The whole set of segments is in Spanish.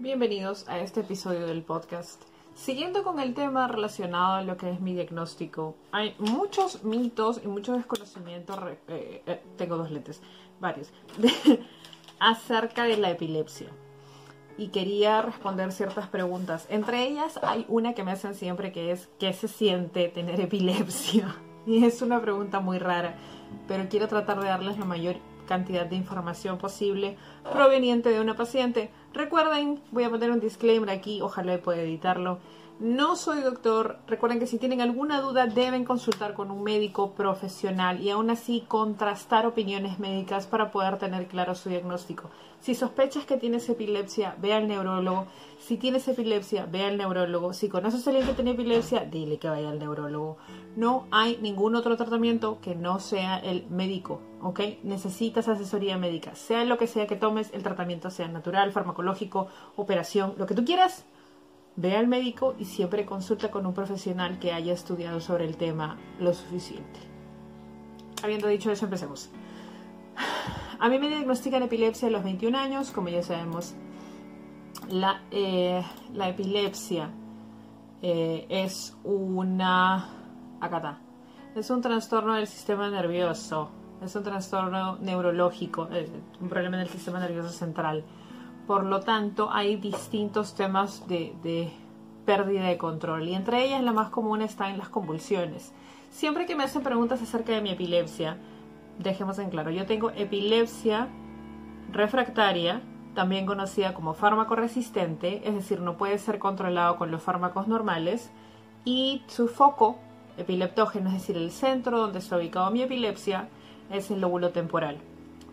Bienvenidos a este episodio del podcast. Siguiendo con el tema relacionado a lo que es mi diagnóstico, hay muchos mitos y mucho desconocimiento, eh, eh, tengo dos lentes, varios, acerca de la epilepsia. Y quería responder ciertas preguntas. Entre ellas hay una que me hacen siempre que es ¿qué se siente tener epilepsia? Y es una pregunta muy rara, pero quiero tratar de darles la mayor cantidad de información posible proveniente de una paciente. Recuerden, voy a poner un disclaimer aquí, ojalá pueda editarlo. No soy doctor. Recuerden que si tienen alguna duda deben consultar con un médico profesional y aún así contrastar opiniones médicas para poder tener claro su diagnóstico. Si sospechas que tienes epilepsia, ve al neurólogo. Si tienes epilepsia, ve al neurólogo. Si conoces a alguien que tiene epilepsia, dile que vaya al neurólogo. No hay ningún otro tratamiento que no sea el médico, ¿ok? Necesitas asesoría médica. Sea lo que sea que tomes, el tratamiento sea natural, farmacológico, operación, lo que tú quieras Ve al médico y siempre consulta con un profesional que haya estudiado sobre el tema lo suficiente. Habiendo dicho eso, empecemos. A mí me diagnostican epilepsia a los 21 años, como ya sabemos. La, eh, epilepsia eh, es una... Acá Es un trastorno del sistema nervioso. Es un trastorno neurológico, un problema del sistema nervioso central por lo tanto, hay distintos temas de, pérdida de control y entre ellas la más común está en las convulsiones. Siempre que me hacen preguntas acerca de mi epilepsia, dejemos en claro, yo tengo epilepsia refractaria, también conocida como fármaco resistente, es decir, no puede ser controlado con los fármacos normales, y su foco epileptógeno, es decir, el centro donde está ubicado mi epilepsia, es el lóbulo temporal.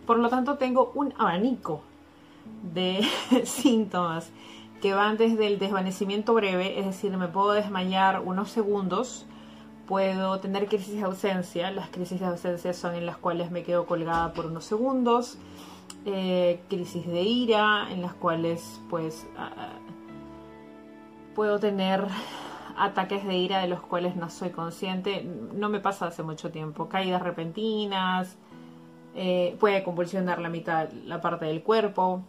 Por lo tanto, tengo un abanico de síntomas que van desde el desvanecimiento breve, es decir, me puedo desmayar unos segundos, puedo tener crisis de ausencia, las crisis de ausencia son en las cuales me quedo colgada por unos segundos, eh, crisis de ira, en las cuales pues puedo tener ataques de ira de los cuales no soy consciente, no me pasa hace mucho tiempo, caídas repentinas, eh, puede convulsionar la mitad, la parte del cuerpo,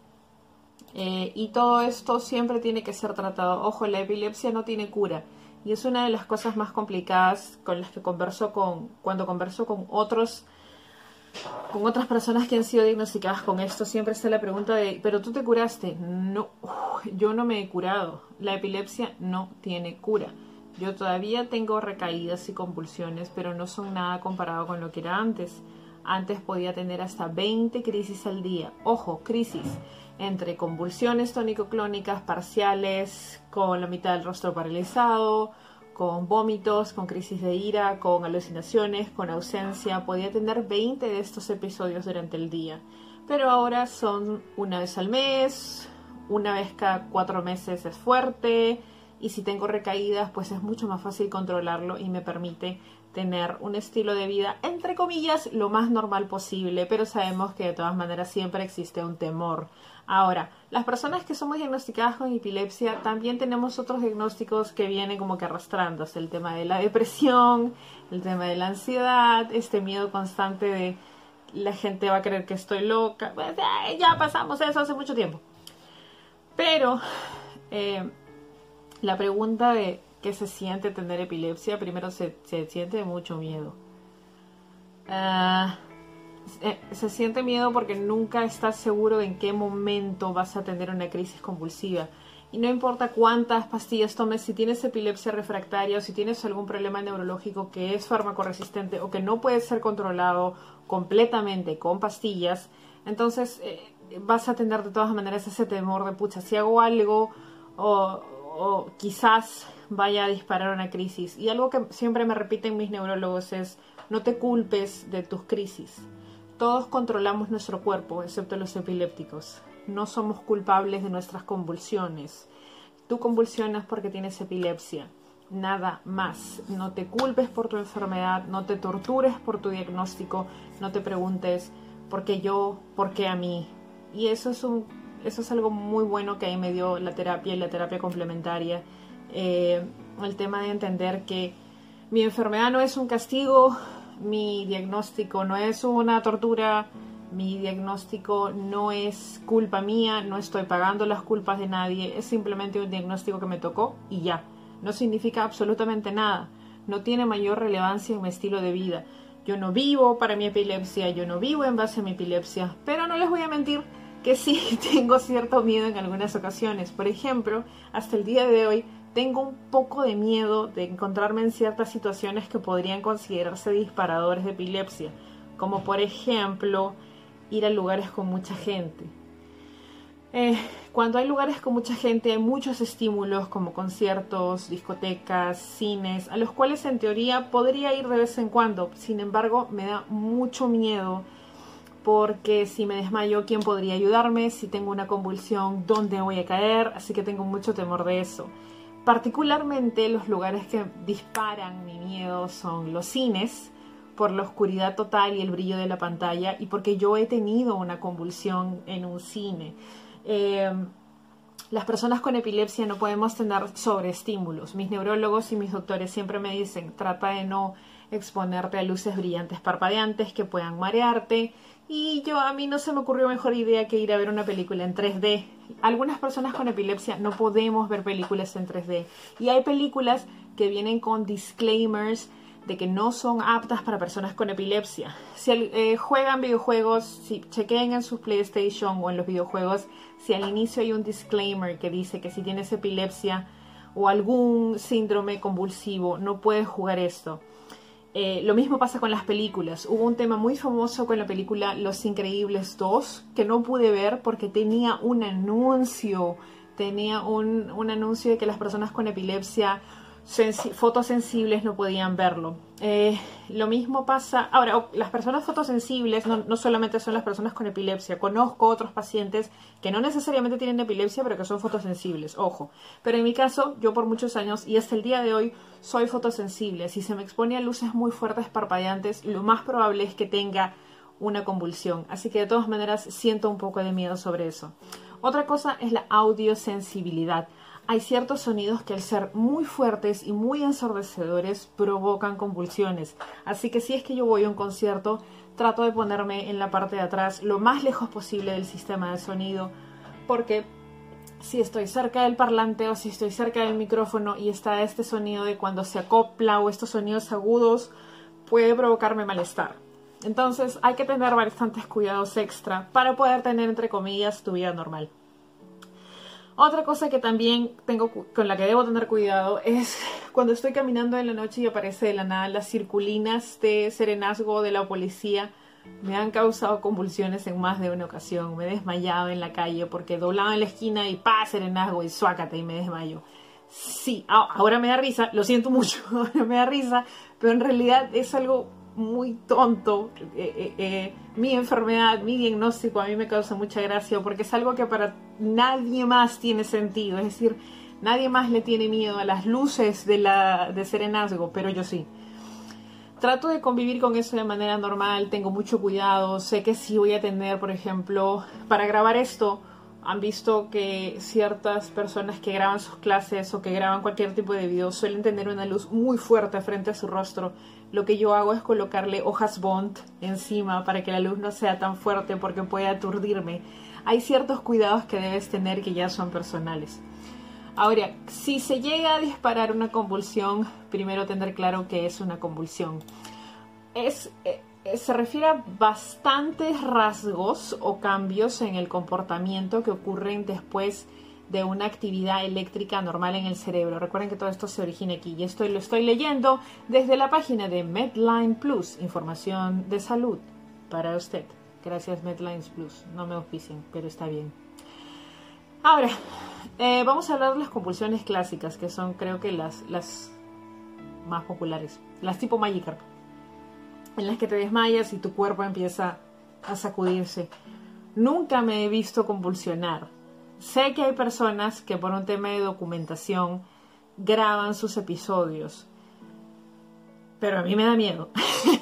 eh, y todo esto siempre tiene que ser tratado. Ojo, la epilepsia no tiene cura. Y es una de las cosas más complicadas con las que converso con, cuando converso con otros, con otras personas que han sido diagnosticadas con esto, siempre está la pregunta de, ¿pero tú te curaste? No, yo no me he curado. La epilepsia no tiene cura. Yo todavía tengo recaídas y convulsiones, pero no son nada comparado con lo que era antes. Antes podía tener hasta 20 crisis al día. Ojo, crisis entre convulsiones tónico-clónicas parciales, con la mitad del rostro paralizado, con vómitos, con crisis de ira, con alucinaciones, con ausencia. Podía tener 20 de estos episodios durante el día, pero ahora son una vez al mes, una vez cada cuatro meses es fuerte y si tengo recaídas pues es mucho más fácil controlarlo y me permite tener un estilo de vida entre comillas lo más normal posible, pero sabemos que de todas maneras siempre existe un temor Ahora, las personas que somos diagnosticadas con epilepsia, también tenemos otros diagnósticos que vienen como que arrastrándose. El tema de la depresión, el tema de la ansiedad, este miedo constante de la gente va a creer que estoy loca. Pues, ya pasamos eso hace mucho tiempo. Pero eh, la pregunta de qué se siente tener epilepsia, primero se, siente mucho miedo. Ah, eh, se siente miedo porque nunca estás seguro de en qué momento vas a tener una crisis convulsiva. Y no importa cuántas pastillas tomes, si tienes epilepsia refractaria o si tienes algún problema neurológico que es fármaco resistente o que no puede ser controlado completamente con pastillas, entonces eh, vas a tener de todas maneras ese temor de, pucha, si hago algo o, o quizás vaya a disparar una crisis. Y algo que siempre me repiten mis neurólogos es, no te culpes de tus crisis todos controlamos nuestro cuerpo, excepto los epilépticos. No somos culpables de nuestras convulsiones. Tú convulsionas porque tienes epilepsia. Nada más. No te culpes por tu enfermedad, no te tortures por tu diagnóstico, no te preguntes por qué yo, por qué a mí. Y eso es, un, eso es algo muy bueno que ahí me dio la terapia y la terapia complementaria. Eh, el tema de entender que mi enfermedad no es un castigo, mi diagnóstico no es una tortura, Mi diagnóstico no es culpa mía, no estoy pagando las culpas de nadie, es simplemente un diagnóstico que me tocó y ya. No significa absolutamente nada, no tiene mayor relevancia en mi estilo de vida. Yo no vivo para mi epilepsia, yo no vivo en base a mi epilepsia, pero no les voy a mentir que sí tengo cierto miedo en algunas ocasiones. Por ejemplo, hasta el día de hoy tengo un poco de miedo de encontrarme en ciertas situaciones que podrían considerarse disparadores de epilepsia, como por ejemplo ir a lugares con mucha gente. Eh, cuando hay lugares con mucha gente hay muchos estímulos como conciertos, discotecas, cines, a los cuales en teoría podría ir de vez en cuando. Sin embargo, me da mucho miedo porque si me desmayo, ¿quién podría ayudarme? Si tengo una convulsión, ¿dónde voy a caer? Así que tengo mucho temor de eso. Particularmente los lugares que disparan mi miedo son los cines, por la oscuridad total y el brillo de la pantalla, y porque yo he tenido una convulsión en un cine. Eh, las personas con epilepsia no podemos tener sobreestímulos. Mis neurólogos y mis doctores siempre me dicen, trata de no exponerte a luces brillantes parpadeantes que puedan marearte. Y yo a mí no se me ocurrió mejor idea que ir a ver una película en 3D. Algunas personas con epilepsia no podemos ver películas en 3D. Y hay películas que vienen con disclaimers de que no son aptas para personas con epilepsia. Si eh, juegan videojuegos, si chequen en su PlayStation o en los videojuegos, si al inicio hay un disclaimer que dice que si tienes epilepsia o algún síndrome convulsivo, no puedes jugar esto. Eh, lo mismo pasa con las películas. Hubo un tema muy famoso con la película Los Increíbles 2 que no pude ver porque tenía un anuncio, tenía un anuncio de que las personas con epilepsia fotosensibles no podían verlo. Eh, lo mismo pasa, ahora, las personas fotosensibles no, no, solamente son las personas con epilepsia, conozco otros pacientes que no necesariamente tienen epilepsia, pero que son fotosensibles, ojo. Pero en mi caso, yo por muchos años y hasta el día de hoy soy fotosensible. Si se me expone a luces muy fuertes parpadeantes, lo más probable es que tenga una convulsión. Así que de todas maneras siento un poco de miedo sobre eso. Otra cosa es la audiosensibilidad hay ciertos sonidos que al ser muy fuertes y muy ensordecedores provocan convulsiones. Así que si es que yo voy a un concierto, trato de ponerme en la parte de atrás lo más lejos posible del sistema de sonido, porque si estoy cerca del parlante o si estoy cerca del micrófono y está este sonido de cuando se acopla o estos sonidos agudos, puede provocarme malestar. Entonces hay que tener bastantes cuidados extra para poder tener, entre comillas, tu vida normal. Otra cosa que también tengo con la que debo tener cuidado es cuando estoy caminando en la noche y aparece de la nada las circulinas de serenazgo de la policía. Me han causado convulsiones en más de una ocasión. Me he desmayado en la calle porque doblaba en la esquina y pa, serenazgo y suácate y me desmayo. Sí, ahora me da risa, lo siento mucho, ahora me da risa, pero en realidad es algo muy tonto. Eh, eh, eh, mi enfermedad, mi diagnóstico a mí me causa mucha gracia porque es algo que para nadie más tiene sentido. Es decir, nadie más le tiene miedo a las luces de, la, de serenazgo, pero yo sí. Trato de convivir con eso de manera normal, tengo mucho cuidado, sé que si voy a tener, por ejemplo, para grabar esto, han visto que ciertas personas que graban sus clases o que graban cualquier tipo de video suelen tener una luz muy fuerte frente a su rostro. Lo que yo hago es colocarle hojas Bond encima para que la luz no sea tan fuerte porque puede aturdirme. Hay ciertos cuidados que debes tener que ya son personales. Ahora, si se llega a disparar una convulsión, primero tener claro que es una convulsión. Es, eh, eh, se refiere a bastantes rasgos o cambios en el comportamiento que ocurren después de una actividad eléctrica normal en el cerebro. Recuerden que todo esto se origina aquí y esto lo estoy leyendo desde la página de Medline Plus, información de salud para usted. Gracias Medlines Plus, no me oficien, pero está bien. Ahora, eh, vamos a hablar de las compulsiones clásicas, que son creo que las, las más populares, las tipo Magikarp en las que te desmayas y tu cuerpo empieza a sacudirse. Nunca me he visto convulsionar. Sé que hay personas que por un tema de documentación graban sus episodios, pero a mí me da miedo.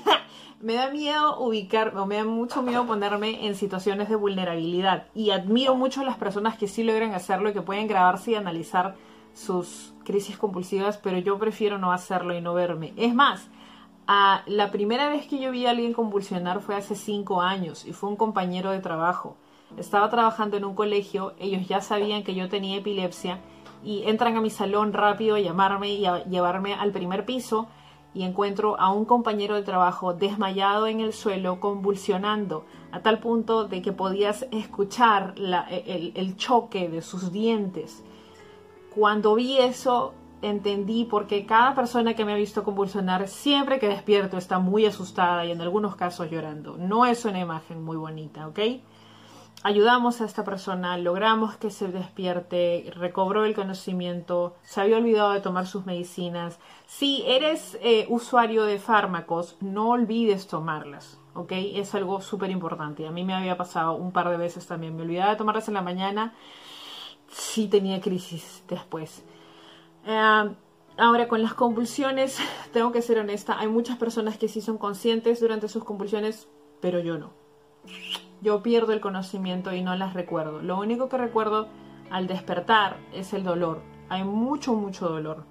me da miedo ubicar, o me da mucho miedo ponerme en situaciones de vulnerabilidad. Y admiro mucho a las personas que sí logran hacerlo y que pueden grabarse y analizar sus crisis compulsivas, pero yo prefiero no hacerlo y no verme. Es más, Ah, la primera vez que yo vi a alguien convulsionar fue hace cinco años y fue un compañero de trabajo. Estaba trabajando en un colegio, ellos ya sabían que yo tenía epilepsia y entran a mi salón rápido a llamarme y a llevarme al primer piso y encuentro a un compañero de trabajo desmayado en el suelo, convulsionando, a tal punto de que podías escuchar el, el choque de sus dientes. Cuando vi eso, entendí por qué cada persona que me ha visto convulsionar siempre que despierto está muy asustada y en algunos casos llorando. No es una imagen muy bonita, ¿ok? Ayudamos a esta persona, logramos que se despierte, recobró el conocimiento, se había olvidado de tomar sus medicinas. Si eres eh, usuario de fármacos, no olvides tomarlas, ¿ok? Es algo súper importante. A mí me había pasado un par de veces también. Me olvidaba de tomarlas en la mañana, sí tenía crisis después. Eh, ahora, con las convulsiones, tengo que ser honesta, hay muchas personas que sí son conscientes durante sus convulsiones, pero yo no yo pierdo el conocimiento y no las recuerdo. Lo único que recuerdo al despertar es el dolor. Hay mucho, mucho dolor.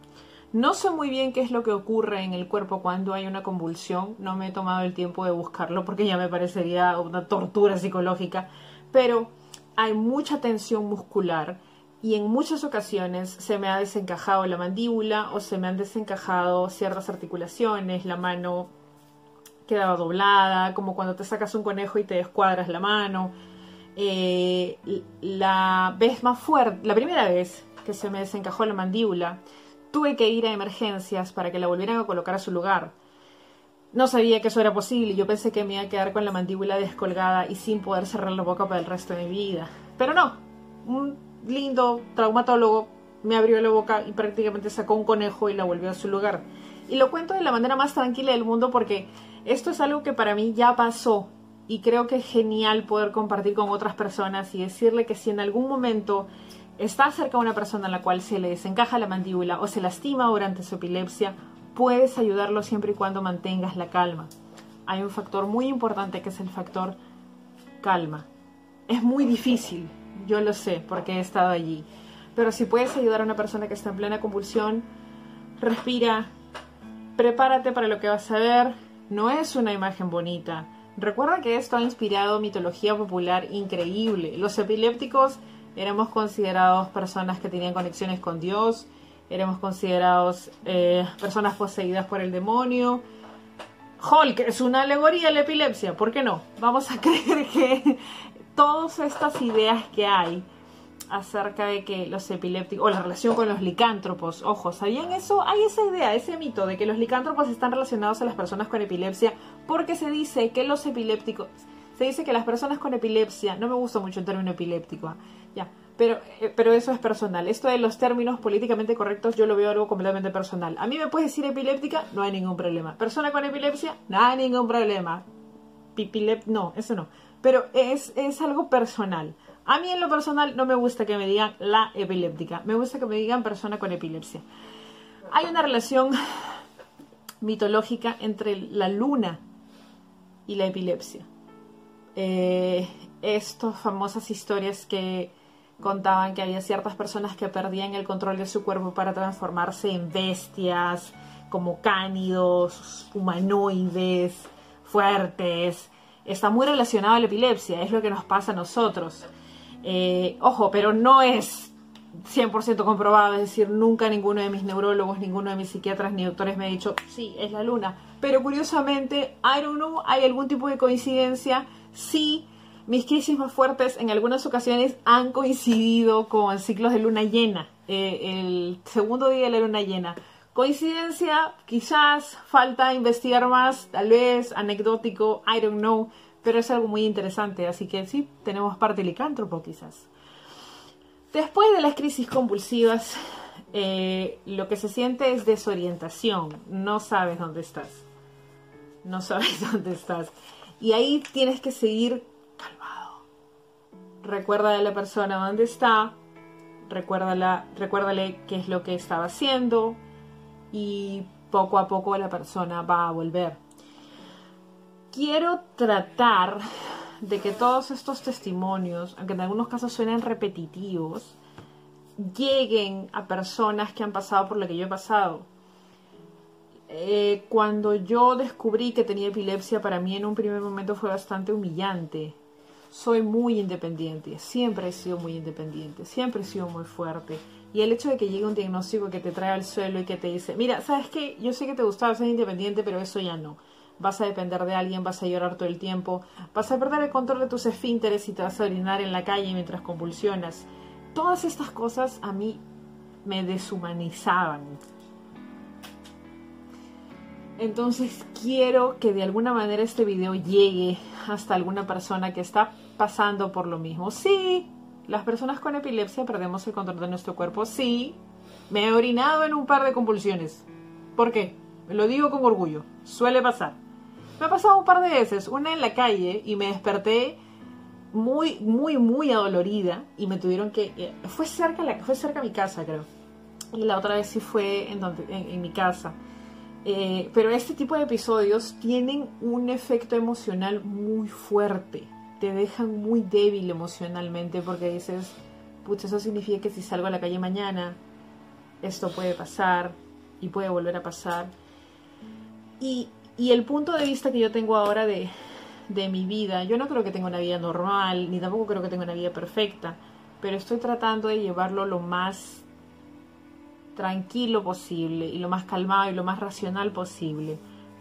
No sé muy bien qué es lo que ocurre en el cuerpo cuando hay una convulsión. No me he tomado el tiempo de buscarlo porque ya me parecería una tortura psicológica. Pero hay mucha tensión muscular y en muchas ocasiones se me ha desencajado la mandíbula o se me han desencajado ciertas articulaciones, la mano quedaba doblada, como cuando te sacas un conejo y te descuadras la mano. Eh, la vez más fuerte, la primera vez que se me desencajó la mandíbula, tuve que ir a emergencias para que la volvieran a colocar a su lugar. No sabía que eso era posible, yo pensé que me iba a quedar con la mandíbula descolgada y sin poder cerrar la boca para el resto de mi vida. Pero no, un lindo traumatólogo me abrió la boca y prácticamente sacó un conejo y la volvió a su lugar. Y lo cuento de la manera más tranquila del mundo porque esto es algo que para mí ya pasó y creo que es genial poder compartir con otras personas y decirle que si en algún momento está cerca una persona a la cual se le desencaja la mandíbula o se lastima durante su epilepsia, puedes ayudarlo siempre y cuando mantengas la calma. Hay un factor muy importante que es el factor calma. Es muy difícil, yo lo sé porque he estado allí. Pero si puedes ayudar a una persona que está en plena convulsión, respira, prepárate para lo que vas a ver, no es una imagen bonita. Recuerda que esto ha inspirado mitología popular increíble. Los epilépticos éramos considerados personas que tenían conexiones con Dios, éramos considerados eh, personas poseídas por el demonio. Hulk es una alegoría a la epilepsia, ¿por qué no? Vamos a creer que todas estas ideas que hay acerca de que los epilépticos, o la relación con los licántropos, ojo, ¿sabían eso? Hay esa idea, ese mito de que los licántropos están relacionados a las personas con epilepsia porque se dice que los epilépticos, se dice que las personas con epilepsia, no me gusta mucho el término epiléptico, ¿ah? ya, pero, eh, pero eso es personal. Esto de los términos políticamente correctos yo lo veo algo completamente personal. A mí me puedes decir epiléptica, no hay ningún problema. Persona con epilepsia, no hay ningún problema. Pipilep, no, eso no. Pero es, es algo personal. A mí en lo personal no me gusta que me digan la epiléptica, me gusta que me digan persona con epilepsia. Hay una relación mitológica entre la luna y la epilepsia. Eh, estas famosas historias que contaban que había ciertas personas que perdían el control de su cuerpo para transformarse en bestias, como cánidos, humanoides, fuertes. Está muy relacionado a la epilepsia, es lo que nos pasa a nosotros. Eh, ojo, pero no es 100% comprobado, es decir, nunca ninguno de mis neurólogos, ninguno de mis psiquiatras ni doctores me ha dicho, sí, es la luna. Pero curiosamente, I don't know, hay algún tipo de coincidencia, sí, mis crisis más fuertes en algunas ocasiones han coincidido con ciclos de luna llena, eh, el segundo día de la luna llena. Coincidencia, quizás, falta investigar más, tal vez, anecdótico, I don't know pero es algo muy interesante, así que sí, tenemos parte licántropo quizás. Después de las crisis convulsivas, eh, lo que se siente es desorientación, no sabes dónde estás, no sabes dónde estás. Y ahí tienes que seguir calmado. Recuerda a la persona dónde está, recuérdala, recuérdale qué es lo que estaba haciendo y poco a poco la persona va a volver quiero tratar de que todos estos testimonios, aunque en algunos casos suenen repetitivos, lleguen a personas que han pasado por lo que yo he pasado. Eh, cuando yo descubrí que tenía epilepsia, para mí en un primer momento fue bastante humillante. Soy muy independiente, siempre he sido muy independiente, siempre he sido muy fuerte. Y el hecho de que llegue un diagnóstico que te trae al suelo y que te dice, mira, ¿sabes qué? Yo sé que te gustaba ser independiente, pero eso ya no. Vas a depender de alguien, vas a llorar todo el tiempo, vas a perder el control de tus esfínteres y te vas a orinar en la calle mientras convulsionas. Todas estas cosas a mí me deshumanizaban. Entonces quiero que de alguna manera este video llegue hasta alguna persona que está pasando por lo mismo. Sí, las personas con epilepsia perdemos el control de nuestro cuerpo. Sí, me he orinado en un par de convulsiones. ¿Por qué? Me lo digo con orgullo. Suele pasar. Me ha pasado un par de veces. Una en la calle y me desperté muy, muy, muy adolorida y me tuvieron que... Eh, fue cerca, la, fue cerca mi casa, creo. Y la otra vez sí fue en, mi casa eh, pero este tipo de episodios tienen un efecto emocional muy fuerte. Te dejan muy débil emocionalmente porque dices, pucha, eso significa que si salgo a la calle mañana, esto puede pasar y puede volver a pasar. Y, y el punto de vista que yo tengo ahora de, de mi vida, yo no creo que tenga una vida normal, ni tampoco creo que tenga una vida perfecta, pero estoy tratando de llevarlo lo más tranquilo posible y lo más calmado y lo más racional posible,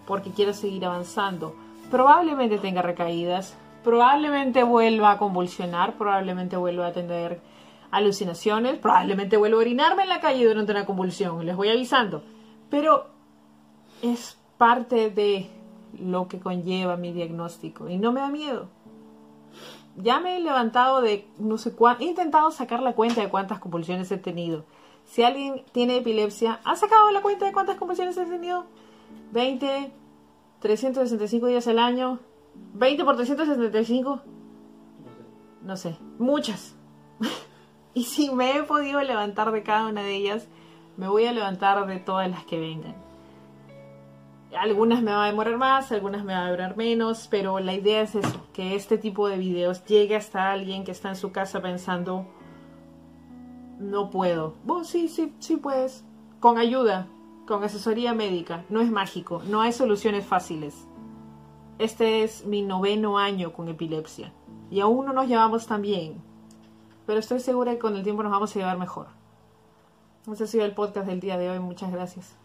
porque quiero seguir avanzando. Probablemente tenga recaídas, probablemente vuelva a convulsionar, probablemente vuelva a tener alucinaciones, probablemente vuelva a orinarme en la calle durante una convulsión, les voy avisando. Pero es parte de lo que conlleva mi diagnóstico y no me da miedo. Ya me he levantado de no sé cuánto, he intentado sacar la cuenta de cuántas convulsiones he tenido si alguien tiene epilepsia, ¿ha sacado la cuenta de cuántas convulsiones ha tenido? 20, 365 días al año, 20 por 365, no sé, muchas. y si me he podido levantar de cada una de ellas, me voy a levantar de todas las que vengan. Algunas me va a demorar más, algunas me va a demorar menos, pero la idea es eso, que este tipo de videos llegue hasta alguien que está en su casa pensando, no puedo. Vos sí, sí, sí puedes. Con ayuda, con asesoría médica. No es mágico, no hay soluciones fáciles. Este es mi noveno año con epilepsia y aún no nos llevamos tan bien. Pero estoy segura que con el tiempo nos vamos a llevar mejor. Ese ha sido el podcast del día de hoy. Muchas gracias.